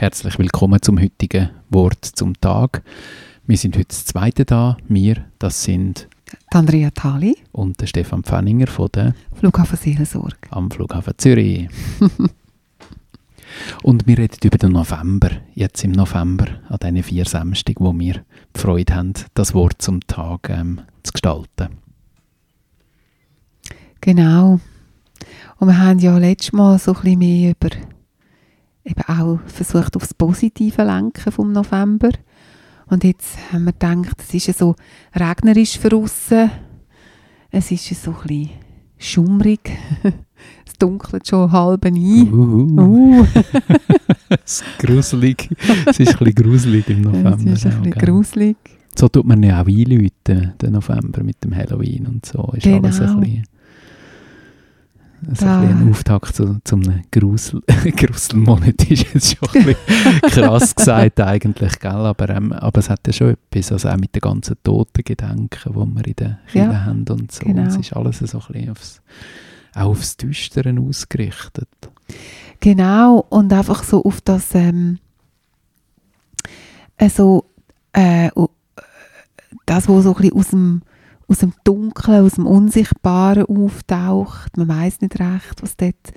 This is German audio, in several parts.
Herzlich willkommen zum heutigen Wort zum Tag. Wir sind heute das zweite da. Wir, das sind Andrea Thali und der Stefan Pfenninger von der Flughafen Seelensorge am Flughafen Zürich. und wir reden über den November, jetzt im November, an diesen vier Samstagen, wo wir die Freude haben, das Wort zum Tag ähm, zu gestalten. Genau. Und wir haben ja letztes Mal so ein bisschen mehr über eben auch versucht, aufs Positive lenken vom November. Und jetzt haben wir gedacht, es ist ja so regnerisch für aussen. Es ist ja so ein bisschen schummrig. es dunkelt schon halb ein. Uh. uh. es ist gruselig. Es ist ein bisschen gruselig im November. Es ist ein bisschen gruselig. So tut man ja auch einläuten, den November mit dem Halloween und so. Ist genau. alles ein bisschen so ein, ein Auftakt zu, zu einem Grusel, Gruselmonat ist jetzt schon ein bisschen krass gesagt eigentlich, gell? Aber, ähm, aber es hat ja schon etwas, also auch mit den ganzen toten Gedanken, die wir in der Kirche ja, haben und so. Genau. Es ist alles so ein bisschen aufs, auch aufs Düstere ausgerichtet. Genau, und einfach so auf das, ähm, also, äh, das, was so ein bisschen aus dem aus dem Dunkeln, aus dem Unsichtbaren auftaucht. Man weiß nicht recht, was dort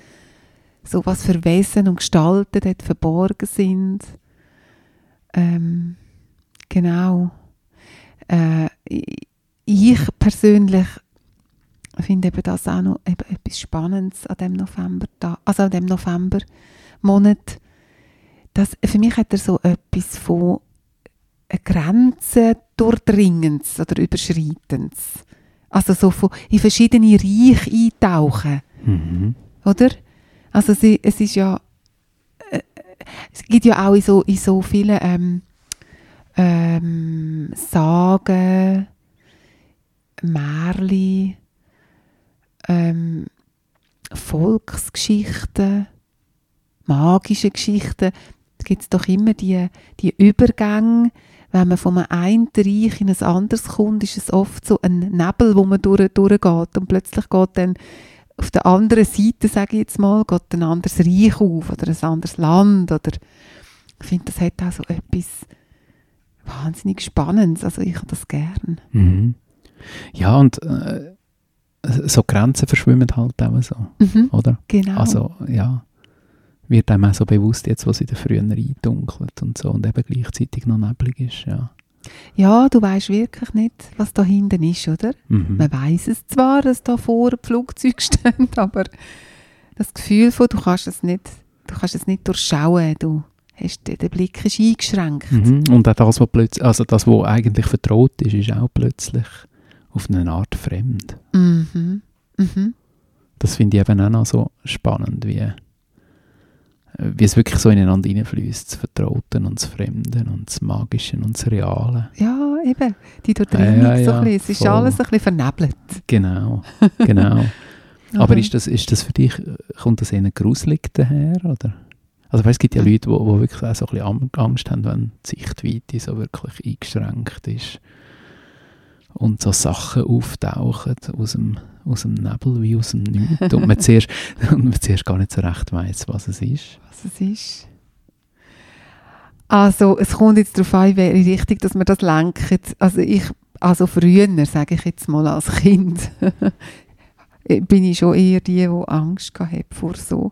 so was für Wesen und Gestalten dort verborgen sind. Ähm, genau. Äh, ich persönlich finde eben das auch noch eben etwas Spannendes an dem November, also an dem November Monat. Das, für mich hat er so etwas von Grenzen durchdringendes oder überschreitendes. Also so von in verschiedene Reiche eintauchen. Mhm. Oder? Also sie, es ist ja, äh, es gibt ja auch in so, in so vielen ähm, ähm, Sagen, Märchen, ähm, Volksgeschichten, magische Geschichten, gibt es doch immer die, die Übergänge wenn man von einem Reich in ein anderes kommt, ist es oft so ein Nebel, wo man durch, durchgeht und plötzlich geht dann auf der anderen Seite, sage ich jetzt mal, geht ein anderes Reich auf oder ein anderes Land oder ich finde, das hat auch so etwas wahnsinnig Spannendes, also ich habe das gern. Mhm. Ja, und äh, so Grenzen verschwimmen halt auch so, mhm, oder? Genau. Also, ja wird einem auch so bewusst, jetzt, wo es wieder früher eindunkelt und so und eben gleichzeitig noch neblig ist, ja. Ja, du weißt wirklich nicht, was da hinten ist, oder? Mhm. Man weiß es zwar, dass da vor Flugzeug steht, aber das Gefühl von, du kannst es nicht, du kannst es nicht durchschauen, du hast, der Blick ist eingeschränkt. Mhm. Und auch das, was plötzlich, also das, was eigentlich vertraut ist, ist auch plötzlich auf eine Art fremd. Mhm. Mhm. Das finde ich eben auch noch so spannend, wie wie es wirklich so ineinander hineinfließt, das Vertrauten und das Fremde und das Magische und das Reale. Ja, eben, die Durchdringung ja, ja, so ein bisschen, es ist voll. alles ein bisschen vernebelt. Genau, genau. Aber ist das, ist das für dich, kommt das eher gruselig daher, oder? Also es gibt ja Leute, die, die wirklich auch so ein bisschen Angst haben, wenn die Sichtweite so wirklich eingeschränkt ist und so Sachen auftauchen aus dem, aus dem Nebel wie aus dem Nichts und man zuerst, und man zuerst gar nicht so recht weiß, was es ist. Was es ist. Also es kommt jetzt darauf an, wäre richtig, dass man das lenkt. Also ich, also früher, sage ich jetzt mal als Kind, bin ich schon eher die, die Angst hatte vor so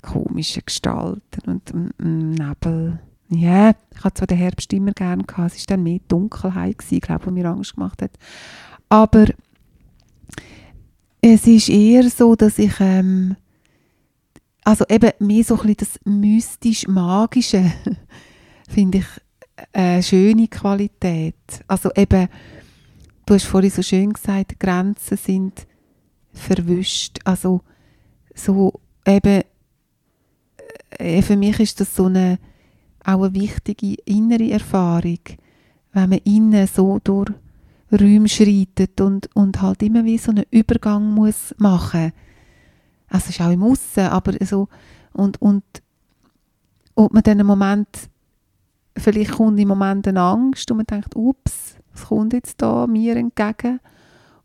komischen Gestalten und Nebel. Ja, ich hatte zwar den Herbst immer gerne gehabt, es war dann mehr Dunkelheit, gewesen, glaube ich, mir Angst gemacht hat. Aber es ist eher so, dass ich, ähm, also eben mehr so ein bisschen das mystisch-magische, finde ich eine schöne Qualität. Also eben, du hast vorhin so schön gesagt, Grenzen sind verwischt. Also so eben, äh, für mich ist das so eine auch eine wichtige innere Erfahrung, wenn man innen so durch Räume schreitet und, und halt immer wie so einen Übergang muss machen. Also es ist auch im Aussen, aber so und, und ob man dann einen Moment vielleicht kommt im Moment eine Angst und man denkt, ups, was kommt jetzt da mir entgegen?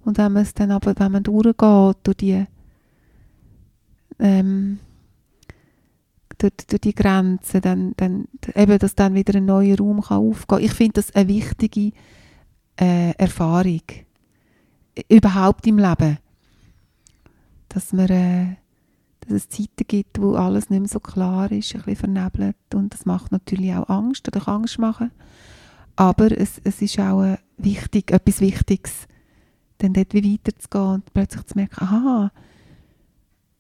Und wenn man es dann aber, wenn man durchgeht durch die ähm, durch, durch die Grenzen, dann, dann, eben, dass dann wieder ein neuer Raum kann aufgehen kann. Ich finde das eine wichtige äh, Erfahrung. Überhaupt im Leben. Dass, man, äh, dass es Zeiten gibt, wo alles nicht mehr so klar ist, ein bisschen vernebelt. Und das macht natürlich auch Angst oder kann Angst machen. Aber es, es ist auch äh, wichtig, etwas Wichtiges, dann dort wie weiterzugehen und plötzlich zu merken, aha,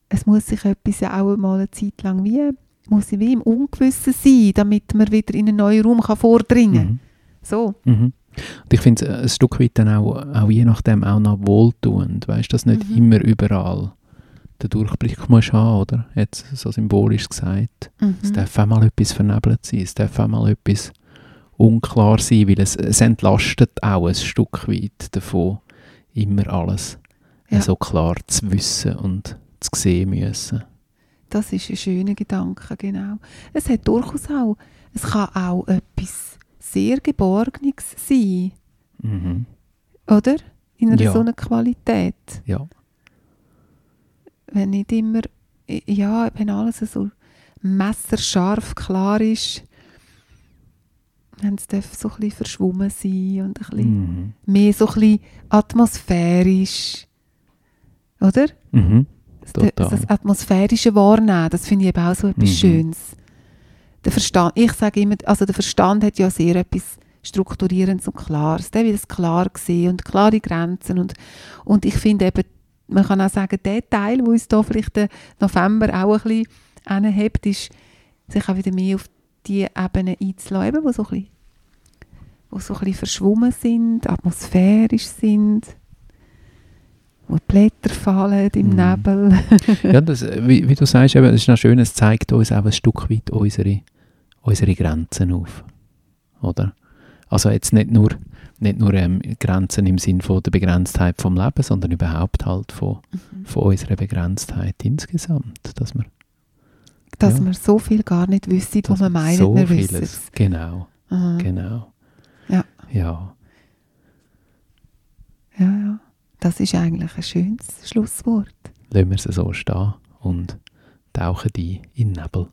es muss sich etwas ja auch mal eine Zeit lang wie, muss ich wie im Ungewissen sein, damit man wieder in einen neuen Raum kann vordringen kann. Mhm. So. Mhm. Und ich finde es ein Stück weit dann auch, auch je nachdem auch noch wohltuend, weißt du, dass nicht mhm. immer überall den Durchblick muss haben, oder? Jetzt so symbolisch gesagt. Mhm. Es darf auch mal etwas vernebelt sein, es darf auch mal etwas unklar sein, weil es, es entlastet auch ein Stück weit davon, immer alles ja. so klar zu wissen und zu sehen müssen. Das ist ein schöner Gedanke, genau. Es hat durchaus auch, es kann auch etwas sehr Geborgenes sein. Mhm. Oder? In einer ja. so einer Qualität. Ja. Wenn nicht immer, ja, wenn alles so messerscharf klar ist, wenn es so ein bisschen verschwommen sein und ein bisschen mhm. mehr so ein bisschen atmosphärisch. Oder? Mhm. Das, das, atmosphärische Wahrnehmen, das finde ich eben auch so etwas mhm. Schönes. Der Verstand, ich sage immer, also der Verstand hat ja sehr etwas Strukturierendes und Klares. Der will es klar sehen und klare Grenzen. Und, und ich finde eben, man kann auch sagen, der Teil, wo uns da vielleicht den November auch ein bisschen anhebt, ist, sich auch wieder mehr auf die Ebene einzulassen, wo so ein bisschen, wo so ein bisschen verschwommen sind, atmosphärisch sind, wo die Blätter fallen im mm. Nebel. ja, das, wie, wie, du sagst, eben, das ist noch schön, es zeigt uns auch ein Stück weit unsere, unsere Grenzen auf. Oder? Also jetzt nicht nur, nicht nur ähm, Grenzen im Sinne von der Begrenztheit vom Leben, sondern überhaupt halt von, mhm. von unserer Begrenztheit insgesamt, dass wir dass ja. wir so viel gar nicht wissen, was wir meinen, so wir wissen es. Genau, mhm. genau. Ja. Ja, ja. Das ist eigentlich ein schönes Schlusswort. Lassen wir es so stehen und tauchen die in Nebel.